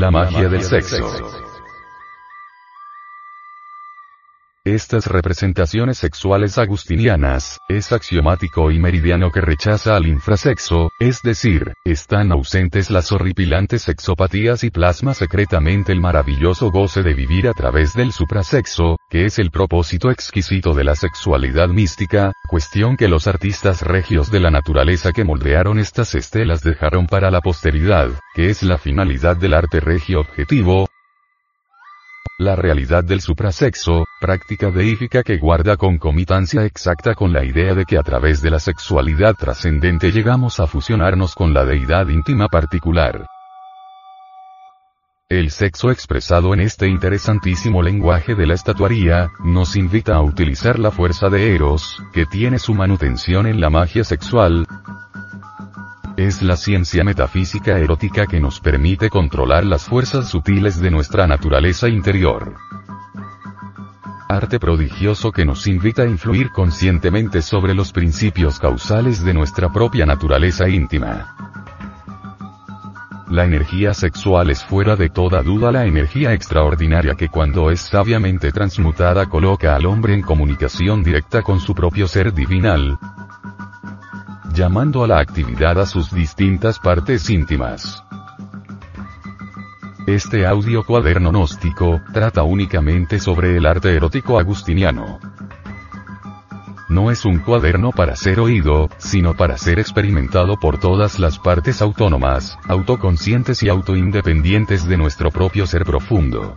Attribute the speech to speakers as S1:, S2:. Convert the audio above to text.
S1: La magia del sexo. Estas representaciones sexuales agustinianas, es axiomático y meridiano que rechaza al infrasexo, es decir, están ausentes las horripilantes sexopatías y plasma secretamente el maravilloso goce de vivir a través del suprasexo, que es el propósito exquisito de la sexualidad mística, cuestión que los artistas regios de la naturaleza que moldearon estas estelas dejaron para la posteridad, que es la finalidad del arte regio objetivo, la realidad del suprasexo, práctica deífica que guarda concomitancia exacta con la idea de que a través de la sexualidad trascendente llegamos a fusionarnos con la deidad íntima particular. El sexo expresado en este interesantísimo lenguaje de la estatuaría, nos invita a utilizar la fuerza de Eros, que tiene su manutención en la magia sexual, es la ciencia metafísica erótica que nos permite controlar las fuerzas sutiles de nuestra naturaleza interior. Arte prodigioso que nos invita a influir conscientemente sobre los principios causales de nuestra propia naturaleza íntima. La energía sexual es fuera de toda duda la energía extraordinaria que cuando es sabiamente transmutada coloca al hombre en comunicación directa con su propio ser divinal, llamando a la actividad a sus distintas partes íntimas. Este audio cuaderno gnóstico, trata únicamente sobre el arte erótico agustiniano. No es un cuaderno para ser oído, sino para ser experimentado por todas las partes autónomas, autoconscientes y autoindependientes de nuestro propio ser profundo.